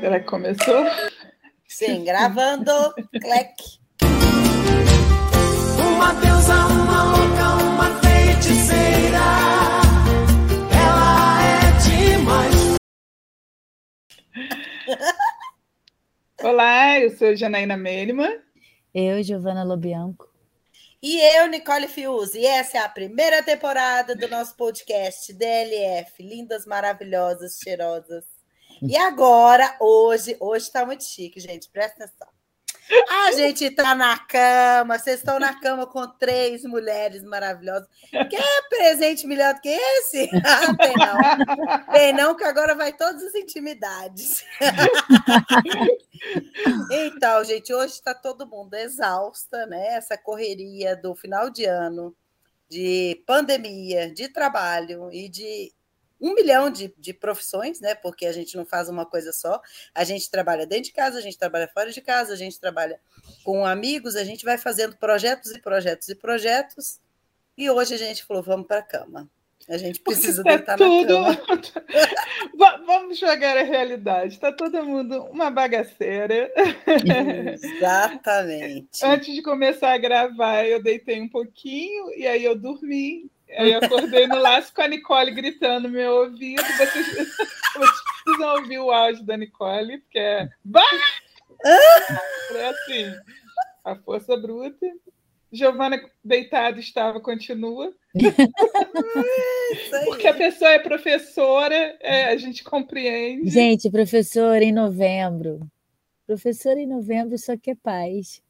Será que começou? Sim, gravando. Clec. Uma deusa, uma louca, uma feiticeira. Ela é demais. Olá, eu sou Janaína Melima. Eu, Giovana Lobianco. E eu, Nicole Fius. E essa é a primeira temporada do nosso podcast DLF. Lindas, maravilhosas, cheirosas. E agora, hoje, hoje está muito chique, gente. Presta atenção. A gente está na cama, vocês estão na cama com três mulheres maravilhosas. Quer presente melhor do que esse? Ah, tem não. Tem não, que agora vai todas as intimidades. Então, gente, hoje está todo mundo exausta, né? Essa correria do final de ano, de pandemia, de trabalho e de um milhão de, de profissões, né? Porque a gente não faz uma coisa só. A gente trabalha dentro de casa, a gente trabalha fora de casa, a gente trabalha com amigos, a gente vai fazendo projetos e projetos e projetos. E hoje a gente falou, vamos para a cama. A gente precisa Tá deitar tudo. na cama. Va- Vamos jogar a realidade. Está todo mundo uma bagaceira. Exatamente. Antes de começar a gravar, eu deitei um pouquinho e aí eu dormi. Aí eu acordei no laço com a Nicole gritando no meu ouvido. Vocês, vocês precisam ouvir o áudio da Nicole, porque é. Bah! É assim, a força bruta. Giovana deitada estava, continua. Porque a pessoa é professora, é, a gente compreende. Gente, professora em novembro. Professora em novembro só quer paz.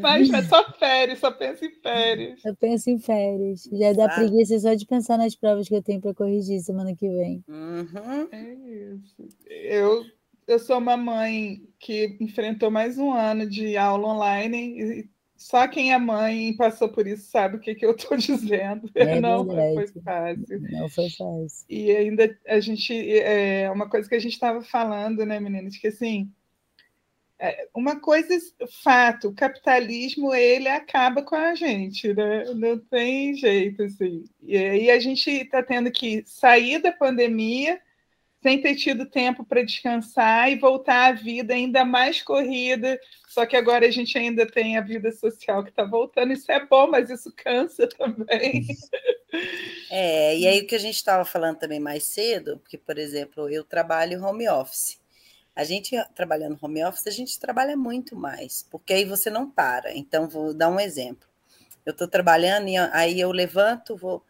Mas é só férias, só pensa em férias. Eu penso em férias. Já dá Exato. preguiça só de pensar nas provas que eu tenho para corrigir semana que vem. Uhum. É isso. Eu, eu sou uma mãe que enfrentou mais um ano de aula online e só quem é mãe e passou por isso sabe o que, que eu estou dizendo. É Não verdade. foi fácil. Não foi fácil. E ainda a gente é uma coisa que a gente estava falando, né, meninas, que assim uma coisa fato, o capitalismo ele acaba com a gente, né? Não tem jeito assim. E aí a gente está tendo que sair da pandemia sem ter tido tempo para descansar e voltar à vida ainda mais corrida. Só que agora a gente ainda tem a vida social que está voltando. Isso é bom, mas isso cansa também. É, e aí o que a gente estava falando também mais cedo, porque, por exemplo, eu trabalho home office. A gente trabalhando home office, a gente trabalha muito mais, porque aí você não para. Então, vou dar um exemplo. Eu estou trabalhando e aí eu levanto, vou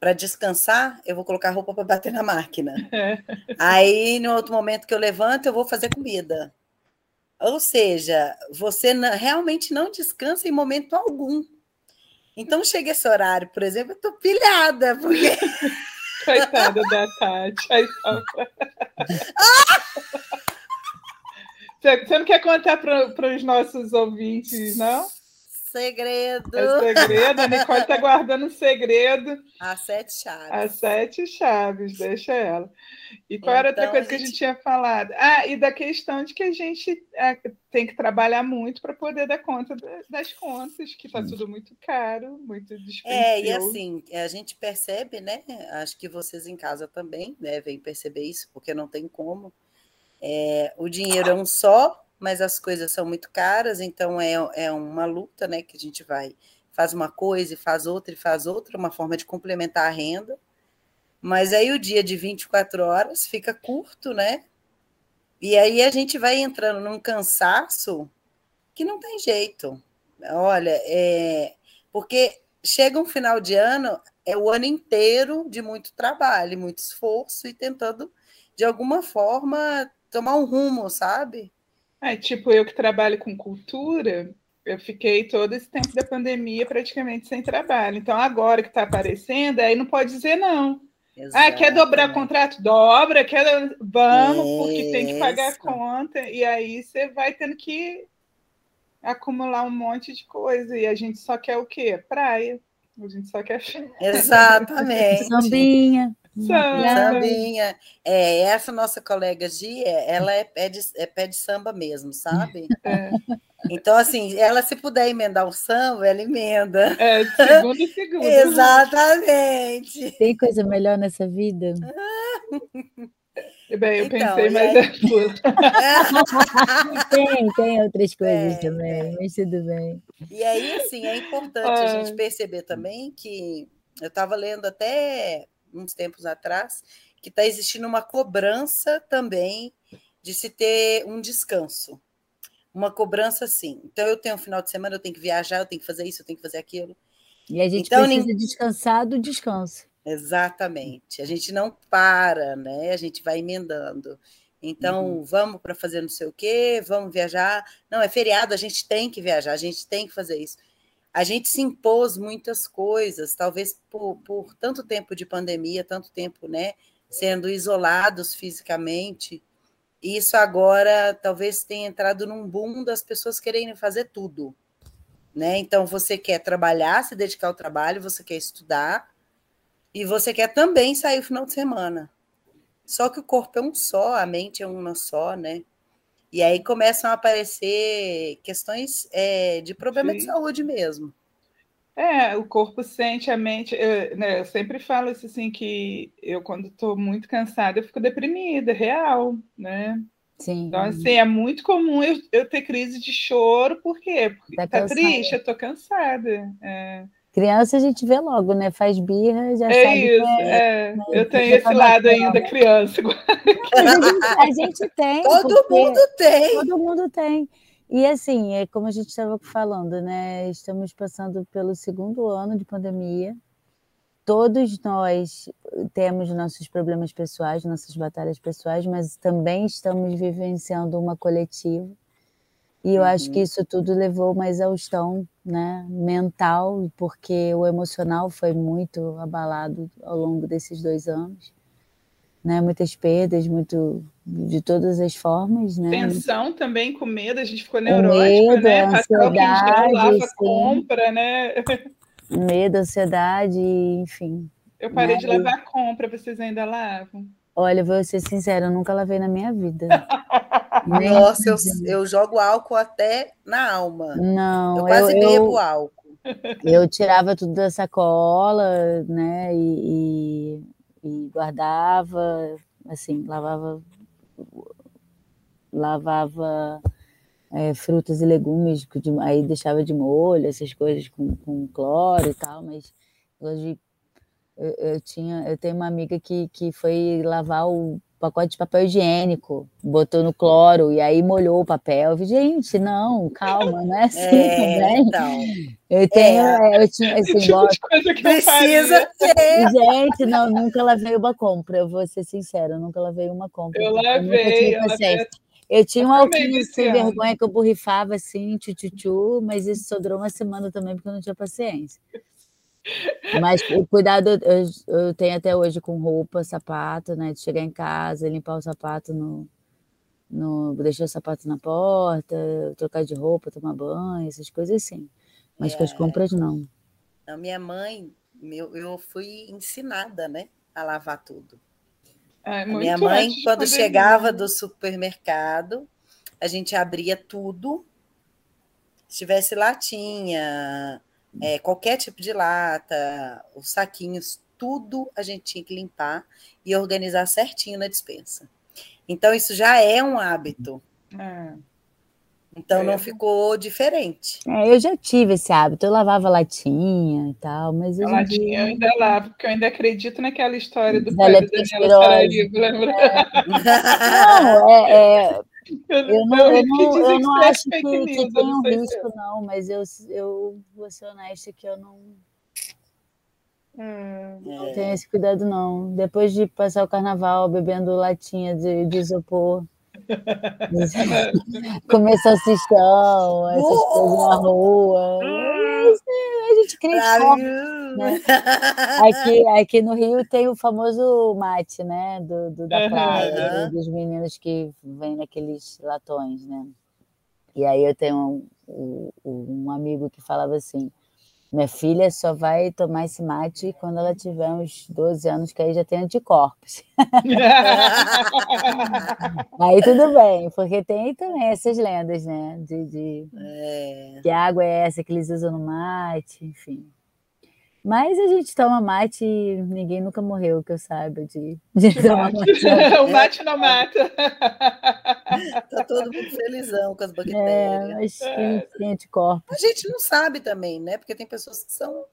para descansar, eu vou colocar roupa para bater na máquina. Aí, no outro momento que eu levanto, eu vou fazer comida. Ou seja, você realmente não descansa em momento algum. Então, chega esse horário, por exemplo, eu estou pilhada, porque Coitada da Tati. Só- Você não quer contar para os nossos ouvintes, não? segredo. É segredo. A Nicole está guardando um segredo. As sete chaves. As sete chaves, deixa ela. E qual era outra Então, coisa a que a gente- gente tinha falado? Ah, e da questão de que a gente é, tem que trabalhar muito para poder dar conta da- das contas, que está tudo muito caro, muito dispendioso. É, e assim, a gente percebe, né? Acho que vocês em casa também devem perceber isso, porque não tem como. É, o dinheiro é um só, mas as coisas são muito caras, então é, é uma luta, né? Que a gente vai, faz uma coisa e faz outra e faz outra, uma forma de complementar a renda. Mas aí o dia de 24 horas fica curto, né? E aí a gente vai entrando num cansaço que não tem jeito. Olha, é, porque chega um final de ano, é o ano inteiro de muito trabalho, muito esforço e tentando, de alguma forma, tomar um rumo, sabe? É, tipo, eu que trabalho com cultura, eu fiquei todo esse tempo da pandemia praticamente sem trabalho. Então, agora que está aparecendo, aí não pode dizer não. Ah, quer dobrar contrato? Dobra, quer. Vamos, porque tem que pagar a Isso. conta. E aí você vai tendo que acumular um monte de coisa. E a gente só quer o quê? Praia. A gente só quer Exatamente. Sambinha. Samba. Sambinha. É, essa nossa colega Gia, ela é pé de, é pé de samba mesmo, sabe? É, Então, assim, ela se puder emendar o samba, ela emenda. é, segundo e segundo. Exatamente. Tem coisa melhor nessa vida? Bem, eu Então, pensei, mas é tudo. Tem, tem outras coisas É, também, mas tudo bem. E aí, assim, é importante a gente perceber também que eu estava lendo até uns tempos atrás que está existindo uma cobrança também de se ter um descanso. Uma cobrança, sim. Então, eu tenho um final de semana, eu tenho que viajar, eu tenho que fazer isso, eu tenho que fazer aquilo. E a gente Então, precisa nin- descansar do descanso. Exatamente. A gente não para, né? A gente vai emendando. Então, vamos para fazer não sei o quê, vamos viajar. Não, é feriado, a gente tem que viajar, a gente tem que fazer isso. A gente se impôs muitas coisas, talvez por, por tanto tempo de pandemia, tanto tempo, né? Sendo isolados fisicamente. Isso agora talvez tenha entrado num boom das pessoas querendo fazer tudo. Né? Então, você quer trabalhar, se dedicar ao trabalho, você quer estudar, e você quer também sair o final de semana. Só que o corpo é um só, a mente é uma só, né? E aí começam a aparecer questões é, de problema de Sim. saúde mesmo. É, o corpo sente, a mente. Eu, né, eu sempre falo isso assim, que eu, quando estou muito cansada, eu fico deprimida, real, né? Sim. Então, assim, é muito comum eu, eu ter crise de choro, por quê? Porque Tá tá, triste, eu tô cansada. É, Criança a gente vê logo, né? Faz birra, já é sabe que isso, é. Eu tenho esse lado ainda, criança. A gente, a gente tem. Todo mundo tem. Todo mundo tem. E assim, é como a gente estava falando, né? Estamos passando pelo segundo ano de pandemia. Todos nós temos nossos problemas pessoais, nossas batalhas pessoais, mas também estamos vivenciando uma coletiva. E eu acho que Uhum. isso tudo levou uma exaustão, né, mental, porque o emocional foi muito abalado ao longo desses dois anos, né? Muitas perdas, muito de todas as formas, né? Tensão também, com medo, a gente ficou neurótico, medo, né? a ansiedade, lava, compra, né? medo, ansiedade, enfim. Eu parei Né? de lavar compra, vocês ainda lavam? Olha, vou ser sincera, eu nunca lavei na minha vida. Nossa, eu, eu jogo álcool até na alma. não, Eu quase eu, bebo álcool. eu tirava tudo da sacola, né, e, e- e guardava, assim, lavava, lavava é, frutas e legumes, aí deixava de molho, essas coisas com, com cloro e tal, mas hoje eu, eu tinha, eu tenho uma amiga que, que foi lavar o pacote de papel higiênico, botou no cloro e aí molhou o papel. Eu falei, Gente, não, calma, não é assim É, também. então. Eu tenho, é, eu tinha assim, tipo de coisa que eu Precisa faria. ter. Gente, não, nunca lavei uma compra, eu vou ser sincera, eu nunca lavei uma compra. Eu nunca lavei, eu lavei paciência. Eu tinha um alquinho sem vergonha que eu borrifava assim, tchu-tchu-tchu, mas isso só durou uma semana também porque eu não tinha paciência. Mas o cuidado eu, eu tenho até hoje com roupa, sapato, né? De chegar em casa, limpar o sapato no, no. deixar o sapato na porta, trocar de roupa, tomar banho, essas coisas sim. Mas com as É. compras não. A minha mãe, meu, eu fui ensinada, né, a lavar tudo. A muito minha mãe, quando chegava do supermercado, a gente abria tudo. Se tivesse latinha, é, qualquer tipo de lata, os saquinhos, tudo a gente tinha que limpar e organizar certinho na dispensa. Então, isso já é um hábito. Ah, Então, É. não ficou diferente. É, eu já tive esse hábito, eu lavava latinha e tal, mas a latinha eu dia. ainda lavo, porque eu ainda acredito naquela história do Da pai da Daniela lembra? Não, é, é, Eu, Eu não, eu não, eu que não é acho que, news, que eu tem não um risco, é. não, mas eu, eu vou ser honesta que eu não, Hum, não tenho esse cuidado, não. Depois de passar o carnaval bebendo latinha de, de isopor, comer salsichão, essas coisas na rua, a gente cria esporte, né? Aqui, aqui no Rio tem o famoso mate, né? Do, do- da praia, do- dos meninos que vêm naqueles latões, né? E aí eu tenho um, um- um amigo que falava assim: minha filha só vai tomar esse mate quando ela tiver uns 12 anos, que aí já tem anticorpos. Aí tudo bem, porque tem também essas lendas, né? De, de É, que água é essa que eles usam no mate, enfim. Mas a gente toma mate e ninguém nunca morreu, que eu saiba, de, de De tomar mate. mate. o mate não mata. Tá todo mundo felizão com as É, bactérias. mas que a gente tem anticorpos. A gente não sabe também, né? Porque tem pessoas que são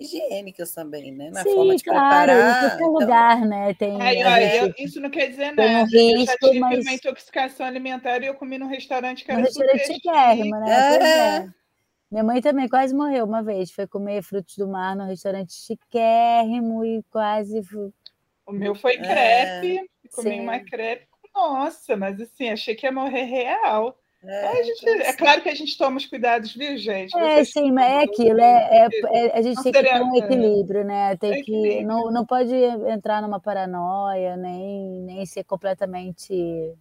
higiênicas também, né? Na Sim, forma de claro, em preparar. qualquer então- lugar, né? Tem, Aí, olha, eu- isso não quer dizer tem um nada. eu já risco, tive mas- uma intoxicação alimentar e eu comi num restaurante que No era restaurante super chiquérrimo, né? É. É. Minha mãe também quase morreu uma vez. Foi comer frutos do mar num restaurante chiquérrimo e quase. O meu foi É. crepe, comi Sim. uma crepe. Nossa, mas assim, achei que ia morrer real. É, gente- então, é claro que a gente toma os cuidados, viu, gente? É, sim, mas é aquilo. É, é- é- a gente Não tem que ter um é. equilíbrio, né? Tem que. Não, não pode entrar numa paranoia, nem, nem ser completamente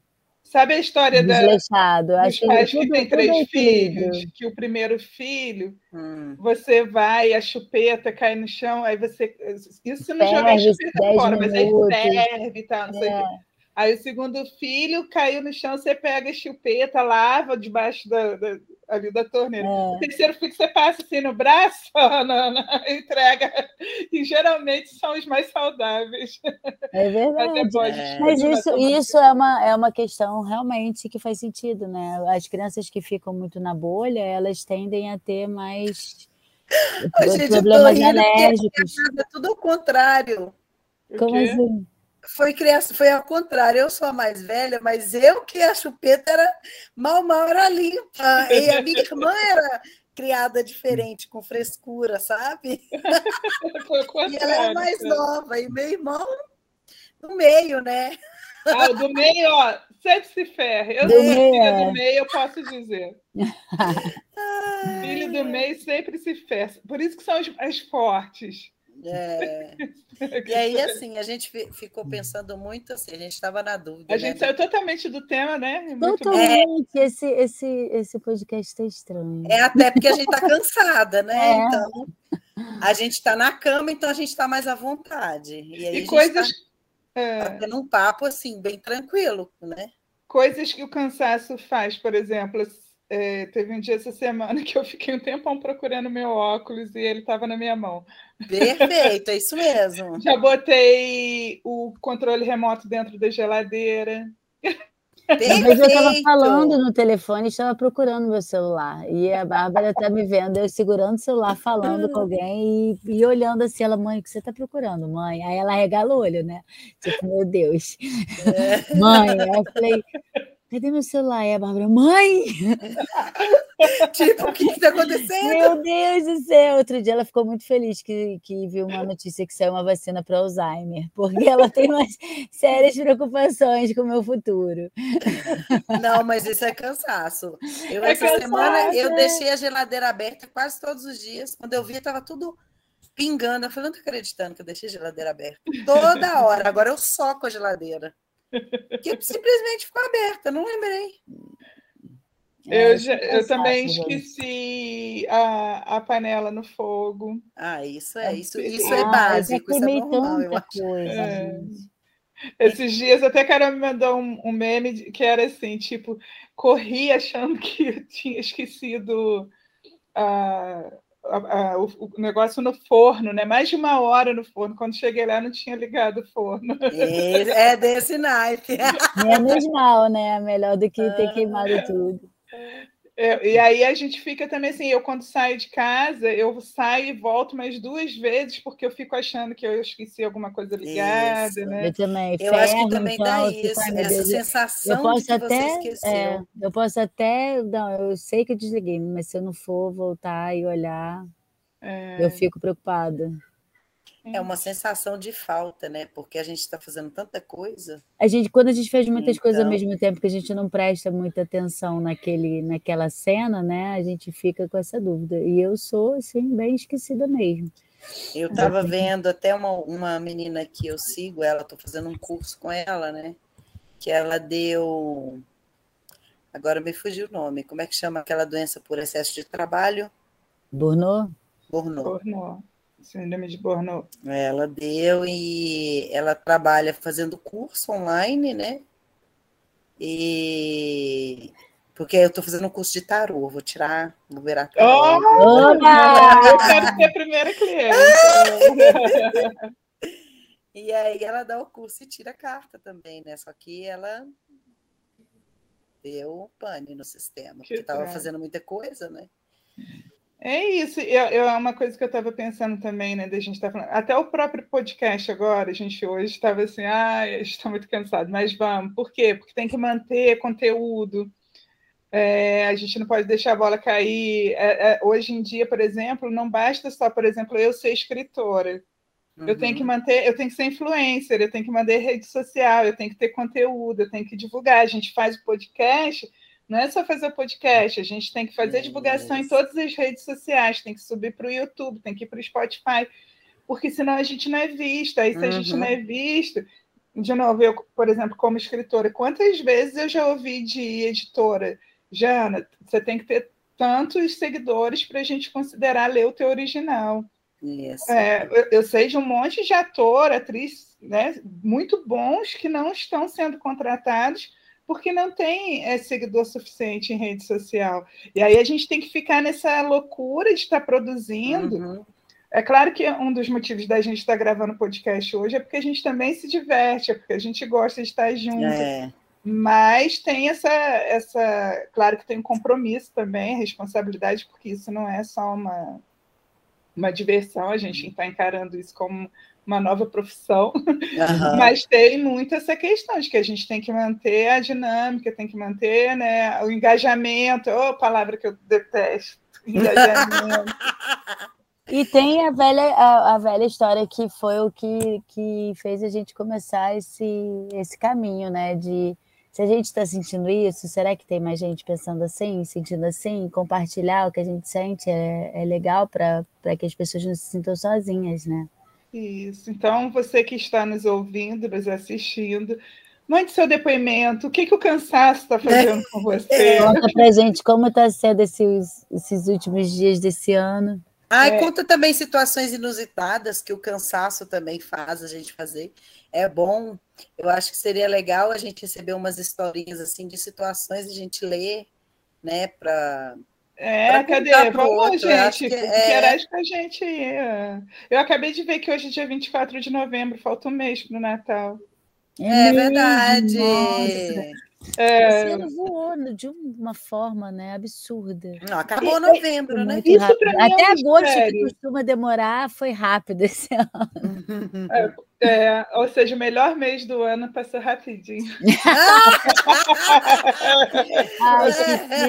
Sabe a história da, desleixado. dos Acho que pais que têm é três equilíbrio. filhos? Que o primeiro filho, hum, você vai, a chupeta cai no chão, aí você. Isso se não jogar a Ferve chupeta 10 fora, mas aí minutos. ferve e tal, não sei o É. quê. Aí o segundo filho caiu no chão, você pega a chupeta, lava debaixo da, da- ali da torneira. O É, terceiro filho você passa assim no braço, na, na entrega, e geralmente são os mais saudáveis. é Mas verdade. depois É. Mas continua isso, isso é, uma, é uma questão realmente que faz sentido, né? As crianças que ficam muito na bolha, elas tendem a ter mais gente, eu tô problemas rindo alérgicos. é tudo ao contrário. o Como assim? Foi criança, foi ao contrário. Eu sou a mais velha, mas eu que a chupeta era mal, mal era limpa. E a minha irmã era criada diferente, com frescura, sabe? E ela era contrário. mais nova, e meu irmão no meio, né? Ah, o do meio, ó, sempre se ferra. Eu Do sou meio, filha é. do meio, eu posso dizer. Filho do meio sempre se ferra. Por isso que são as, as fortes. É. E aí, assim, a gente fi- ficou pensando muito assim, a gente estava na dúvida. A né, gente do- saiu totalmente do tema, né? Muito bom. Totalmente. Esse, esse, esse podcast está estranho. É até porque a gente está cansada, né? É. Então, a gente está na cama, então a gente está mais à vontade. E aí E coisas, tá é, tendo um papo assim, bem tranquilo, né? coisas que o cansaço faz, por exemplo. É, teve um dia essa semana que eu fiquei um tempão procurando meu óculos e ele estava na minha mão. Perfeito, é isso mesmo. Já botei o controle remoto dentro da geladeira. Uma vez eu estava Perfeito. falando no telefone e estava procurando meu celular. E a Bárbara está me vendo, eu segurando o celular, falando com alguém e, e olhando assim, ela, mãe, o que você está procurando, mãe? Aí ela regala o olho, né? Tipo, meu Deus. Mãe, aí eu falei, cadê meu celular? E a Bárbara, mãe! Tipo, o que está acontecendo? Meu Deus do céu! Outro dia ela ficou muito feliz que, que viu uma notícia que saiu uma vacina para Alzheimer, porque ela tem umas sérias preocupações com o meu futuro. Não, mas isso é cansaço. Eu, É essa cansaço, semana, eu é. deixei a geladeira aberta quase todos os dias. Quando eu vi, estava tudo pingando. Eu falei, não tô acreditando que eu deixei a geladeira aberta. Toda hora. Agora eu soco a geladeira. Que simplesmente ficou aberta, não lembrei. É, Eu, isso já- é eu também gente. esqueci a, a panela no fogo. Ah, isso é, isso, Ah, isso é Ah, já básico, isso é normal, eu tanta acho. coisa, É. Esses dias até a Carol me mandou um, um meme que era assim, tipo, corri achando que eu tinha esquecido a- a- a- o, o negócio no forno, né? Mais de uma hora no forno. Quando cheguei lá, não tinha ligado o forno. É, é desse naipe. Menos mal, né? Melhor do que ter queimado tudo. É, e aí a gente fica também assim, eu quando saio de casa, eu saio e volto mais duas vezes, porque eu fico achando que eu esqueci alguma coisa ligada, Isso. né? Eu também. Eu acho que ferro, também então, dá fico, isso, meu essa Deus, eu- sensação Eu posso de que você até, esqueceu. é, eu posso até, não, eu sei que eu desliguei, mas se eu não for voltar e olhar, É, eu fico preocupada. É uma sensação de falta, né? Porque a gente está fazendo tanta coisa. A gente, quando a gente faz muitas coisas ao Então. mesmo tempo que a gente não presta muita atenção naquele, naquela cena, né? A gente fica com essa dúvida. E eu sou, assim, bem esquecida mesmo. Eu estava vendo até uma, uma menina que eu sigo, ela, estou fazendo um curso com ela, né? Que ela deu. Agora me fugiu o nome. Como é que chama aquela doença por excesso de trabalho? Burnout? Burnout. Borno. Síndrome de Borno. Ela deu e ela trabalha fazendo curso online, né? E Porque eu estou fazendo um curso de tarô, vou tirar, vou virar tarô. Oh, eu quero ser a primeira cliente. e aí ela dá o curso e tira a carta também, né? Só que ela deu pane no sistema, que porque estava fazendo muita coisa, né? É isso, eu, eu, é uma coisa que eu estava pensando também, né? Da gente tá falando, até o próprio podcast agora, a gente hoje estava assim, ah, gente está muito cansado, mas vamos. Por quê? Porque tem que manter conteúdo, é, a gente não pode deixar a bola cair. É, é, hoje em dia, por exemplo, não basta só, por exemplo, eu ser escritora. Uhum. Eu tenho que uhum. manter, eu tenho que ser influencer, eu tenho que manter rede social, eu tenho que ter conteúdo, eu tenho que divulgar. A gente faz o podcast não é só fazer podcast, a gente tem que fazer divulgação em todas as redes sociais, tem que subir para o YouTube, tem que ir para o Spotify, porque senão a gente não é vista. Aí, se uhum. a gente não é uhum. visto, de novo, eu, por exemplo, como escritora, quantas vezes eu já ouvi de editora, Jana, você tem que ter tantos seguidores para a gente considerar ler o teu original. É, eu, eu, sei de um monte de ator, atriz, né, muito bons que não estão sendo contratados porque não tem é, seguidor suficiente em rede social. E aí a gente tem que ficar nessa loucura de estar produzindo. Uhum. É claro que um dos motivos da gente estar gravando podcast hoje é porque a gente também se diverte, é porque a gente gosta de estar junto. É. Mas tem essa, essa. Claro que tem um compromisso também, responsabilidade, porque isso não é só uma, uma diversão, a gente está encarando isso como uma nova profissão, uhum. mas tem muito essa questão de que a gente tem que manter a dinâmica, tem que manter né, o engajamento, oh, palavra que eu detesto, engajamento. E tem a velha, a, a, velha história que foi o que, que fez a gente começar esse, esse caminho, né? De se a gente está sentindo isso, será que tem mais gente pensando assim, sentindo assim? Compartilhar o que a gente sente é, é legal para que as pessoas não se sintam sozinhas, né? Isso. Então, você que está nos ouvindo, nos assistindo, mande seu depoimento. O que, que o cansaço está fazendo com você? Conta pra gente como está sendo esses, esses últimos dias desse ano. Ah, é. conta também situações inusitadas que o cansaço também faz a gente fazer. É bom. Eu acho que seria legal a gente receber umas historinhas assim de situações a gente ler, né, para é, cadê? Vamos, gente, interage é... com a gente. Eu acabei de ver que hoje é dia 24 de novembro, falta um mês para o Natal. É, é verdade. É... Esse ano voou de uma forma né, absurda. Não, acabou novembro, né? Até é agosto, que costuma demorar, foi rápido esse ano. É, é, ou seja, o melhor mês do ano passou rapidinho. Ai,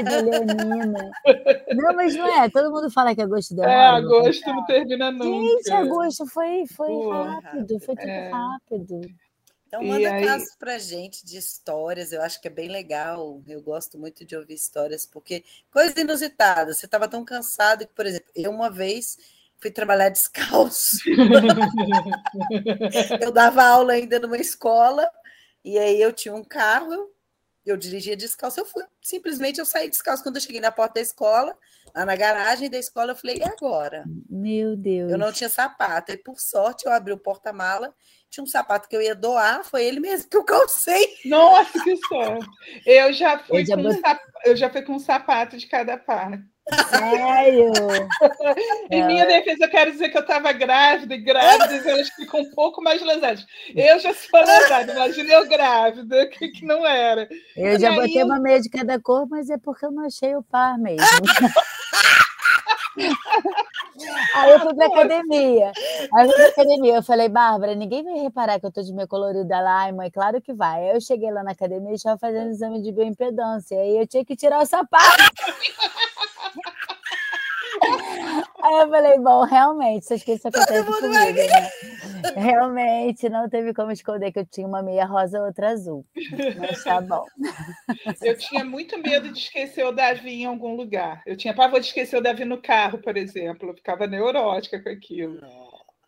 que Leonina. Não, mas não é. Todo mundo fala que agosto demora. É, agosto não termina nunca. Gente, agosto foi, foi rápido, foi tudo é. rápido. Então, manda aí... casos para gente de histórias, eu acho que é bem legal. Eu gosto muito de ouvir histórias, porque coisa inusitada. Você estava tão cansado que, por exemplo, eu uma vez fui trabalhar descalço. eu dava aula ainda numa escola, e aí eu tinha um carro, eu dirigia descalço, eu fui. Simplesmente eu saí descalço quando eu cheguei na porta da escola, na garagem da escola, eu falei, e agora? Meu Deus. Eu não tinha sapato. E por sorte eu abri o porta-mala tinha um sapato que eu ia doar, foi ele mesmo que eu calcei. Nossa, que sorte! Eu já fui, eu já, com, sap... eu já fui com um sapato de cada par. Sério? em é. minha defesa, eu quero dizer que eu estava grávida, e grávidas elas ficam um pouco mais lesadas. Eu já sou lesada, imagina eu grávida, que, que não era. Eu e já aí... botei uma meia de cada cor, mas é porque eu não achei o par mesmo. Aí eu fui pra academia. Aí eu fui pra academia. Eu falei, Bárbara, ninguém vai reparar que eu tô de meia colorida lá. Ai, mãe, claro que vai. Aí eu cheguei lá na academia e estava fazendo exame de bioimpedância. Aí eu tinha que tirar o sapato. Aí eu falei, bom, realmente, essas coisas acontecem comigo, né? Realmente, não teve como esconder que eu tinha uma meia rosa e outra azul. Mas tá bom. Eu tinha muito medo de esquecer o Davi em algum lugar. Eu tinha pavor de esquecer o Davi no carro, por exemplo. Eu ficava neurótica com aquilo.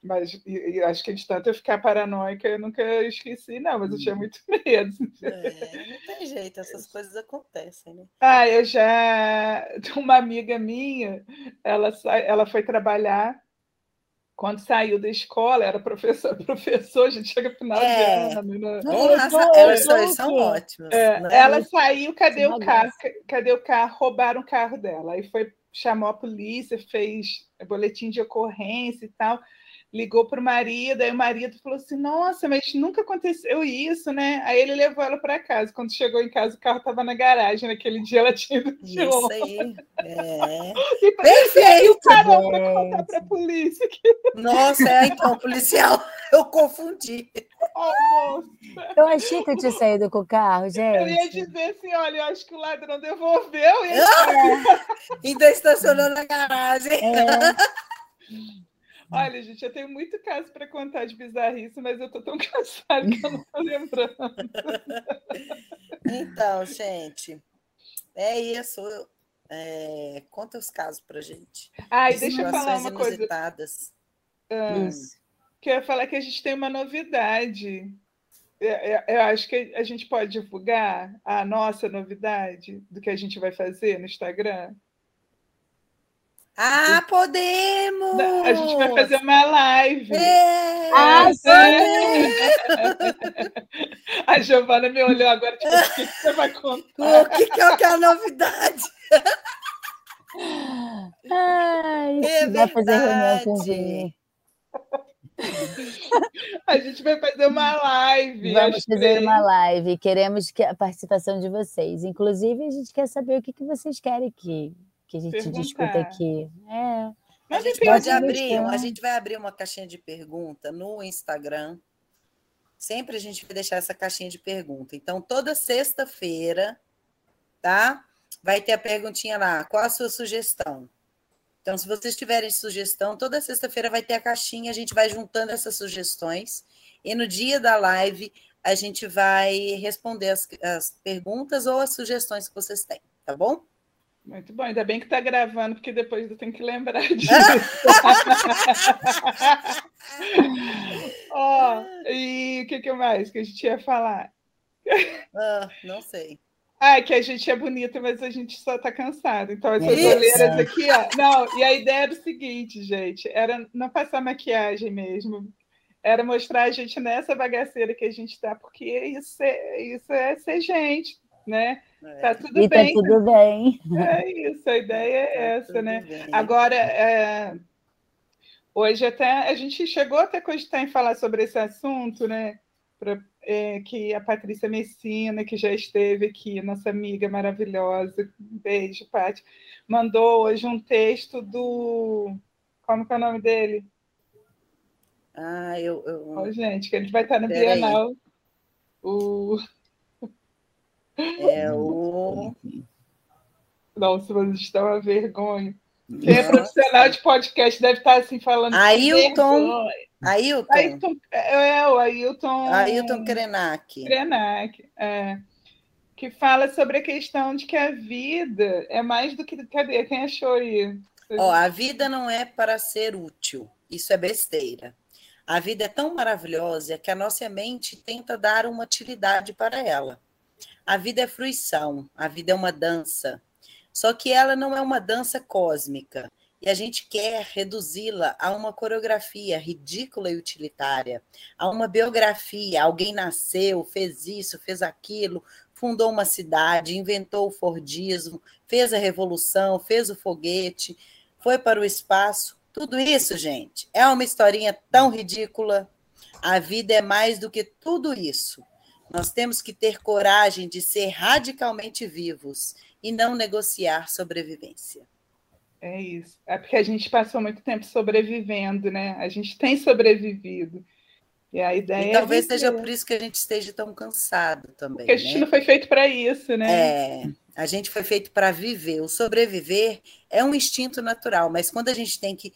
Mas e, e acho que de tanto eu ficar paranoica, eu nunca esqueci, não, mas eu tinha muito medo. É, não tem jeito, essas coisas acontecem, né? Ah, eu já. Uma amiga minha, ela, ela foi trabalhar quando saiu da escola, era professor, professor, a gente chega no final É. de ano. né? Nossa, elas são, ótimas. É, né? ela saiu, cadê Que o carro? Cadê o carro? Roubaram o carro dela. Aí foi, chamou a polícia, fez boletim de ocorrência e tal, ligou para o marido, aí o marido falou assim: Nossa, mas nunca aconteceu isso, né? Aí ele levou ela para casa. Quando chegou em casa, o carro estava na garagem. Naquele dia ela tinha ido de Isso longe. aí. É. E pra- Perfeito! parou para contar para a polícia que, Nossa, é, então, policial, eu confundi. oh, Eu achei que eu tinha saído com o carro, eu ia gente. dizer assim: Olha, eu acho que o ladrão devolveu. E ele Ainda estacionou na garagem. É, Olha, gente, eu tenho muito caso para contar de bizarrice, mas eu tô tão cansada que eu não tô lembrando. Então, gente, é isso. É, conta os casos pra gente. Ai, De deixa eu falar uma coisa. inusitadas. isso. Que eu ia falar que a gente tem uma novidade. Eu, eu- eu acho que a gente pode divulgar a nossa novidade do que a gente vai fazer no Instagram. Ah, podemos! A gente vai fazer uma live. É, Ah, A Giovana me olhou agora, tipo, o que que você vai contar? o que, que é o que é a novidade? Ai, É vai fazer reunião com o. A gente vai fazer uma live. Vamos fazer três. uma live. Queremos que a participação de vocês. Inclusive, a gente quer saber o que, que vocês querem que, que a gente Perguntar. discuta aqui. É. A Mandem gente pode abrir, questão. a gente vai abrir uma caixinha de pergunta no Instagram. Sempre a gente vai deixar essa caixinha de pergunta. Então, toda sexta-feira, tá? Vai ter a perguntinha lá. Qual a sua sugestão? Então, se vocês tiverem sugestão, toda sexta-feira vai ter a caixinha, a gente vai juntando essas sugestões. E no dia da live, a gente vai responder as, as perguntas ou as sugestões que vocês têm, tá bom? Muito bom, ainda bem que está gravando, porque depois eu tenho que lembrar disso. Ó, e o que, que mais que a gente ia falar? Ah, não sei. Ah, que a gente é bonita, mas a gente só tá cansado. Então, essas Isso. olheiras aqui, ó. Não, e a ideia era o seguinte, gente: era não passar maquiagem mesmo. Era mostrar a gente nessa bagaceira que a gente tá, porque isso é, isso é ser gente, né? É, Tá tudo E tá bem. tudo bem. É isso, a ideia é tá essa, né? bem. Agora, é, hoje até a gente chegou até a cogitar em falar sobre esse assunto, né? Pra- é, que a Patrícia Messina, que já esteve aqui, nossa amiga maravilhosa, um beijo, Paty, mandou hoje um texto do. Como que é o nome dele? Ah, eu. eu- Ó, gente, que ele vai estar no. Bienal. O... É o. Nossa, mas está uma vergonha. Quem é profissional de podcast deve estar assim falando. Ailton. Ailton. Ailton, é, o Ailton. Ailton Krenak. Krenak, é, que fala sobre a questão de que a vida é mais do que. Cadê? Quem achou aí? Ó, a vida não é para ser útil. Isso é besteira. A vida é tão maravilhosa que a nossa mente tenta dar uma utilidade para ela. A vida é fruição, a vida é uma dança. Só que ela não é uma dança cósmica. E a gente quer reduzi-la a uma coreografia ridícula e utilitária, a uma biografia. Alguém nasceu, fez isso, fez aquilo, fundou uma cidade, inventou o Fordismo, fez a revolução, fez o foguete, foi para o espaço. Tudo isso, gente, é uma historinha tão ridícula. A vida é mais do que tudo isso. Nós temos que ter coragem de ser radicalmente vivos e não negociar sobrevivência. É isso. É porque a gente passou muito tempo sobrevivendo, né? A gente tem sobrevivido. E a ideia E talvez é seja por isso que a gente esteja tão cansado também. Porque a gente né? não foi feito para isso, né? É, a gente foi feito para viver. O sobreviver é um instinto natural, mas quando a gente tem que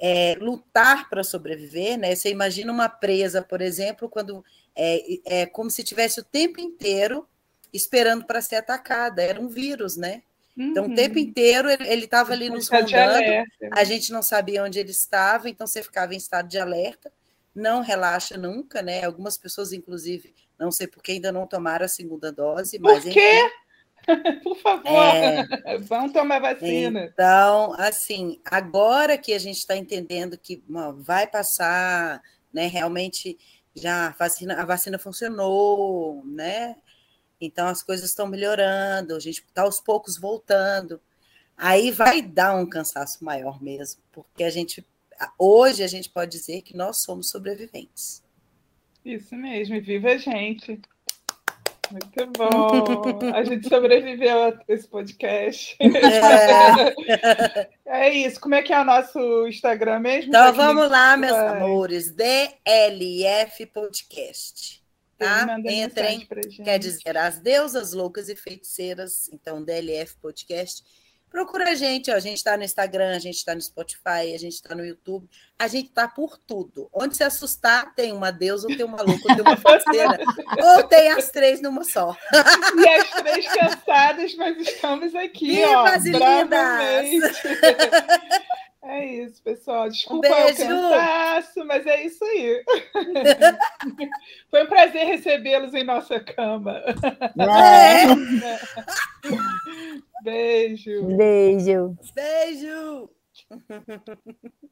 é, lutar para sobreviver, né? Você imagina uma presa, por exemplo, quando é, é como se tivesse o tempo inteiro esperando para ser atacada. Era um vírus, né? Então, o tempo inteiro ele estava ali nos Está de rondando, a gente não sabia onde ele estava, então você ficava em estado de alerta, não relaxa nunca, né? Algumas pessoas, inclusive, não sei porque ainda não tomaram a segunda dose, Por mas quê? Por favor, é... vão tomar vacina. Então, assim, agora que a gente está entendendo que vai passar, né? Realmente já a vacina, a vacina funcionou, né? Então as coisas estão melhorando, a gente está aos poucos voltando. Aí vai dar um cansaço maior mesmo, porque a gente hoje a gente pode dizer que nós somos sobreviventes. Isso mesmo, viva a gente. Muito bom. A gente sobreviveu a esse podcast. É. é. isso. Como é que é o nosso Instagram mesmo? Então vamos lá, meus vai. amores. DLF Podcast. Tá? Entrem, quer dizer, as deusas loucas e feiticeiras. Então, DLF Podcast Procura a gente, ó. a gente está no Instagram, a gente está no Spotify, a gente está no YouTube, a gente está por tudo. Onde se assustar, tem uma deusa, ou tem uma louca, ou tem uma parceira, ou tem as três numa só. E as três cansadas, mas estamos aqui, Vivas ó, lindas! É isso, pessoal. Desculpa um o cansaço, mas é isso aí. Foi um prazer recebê-los em nossa cama. É. Beijo. Beijo. Beijo.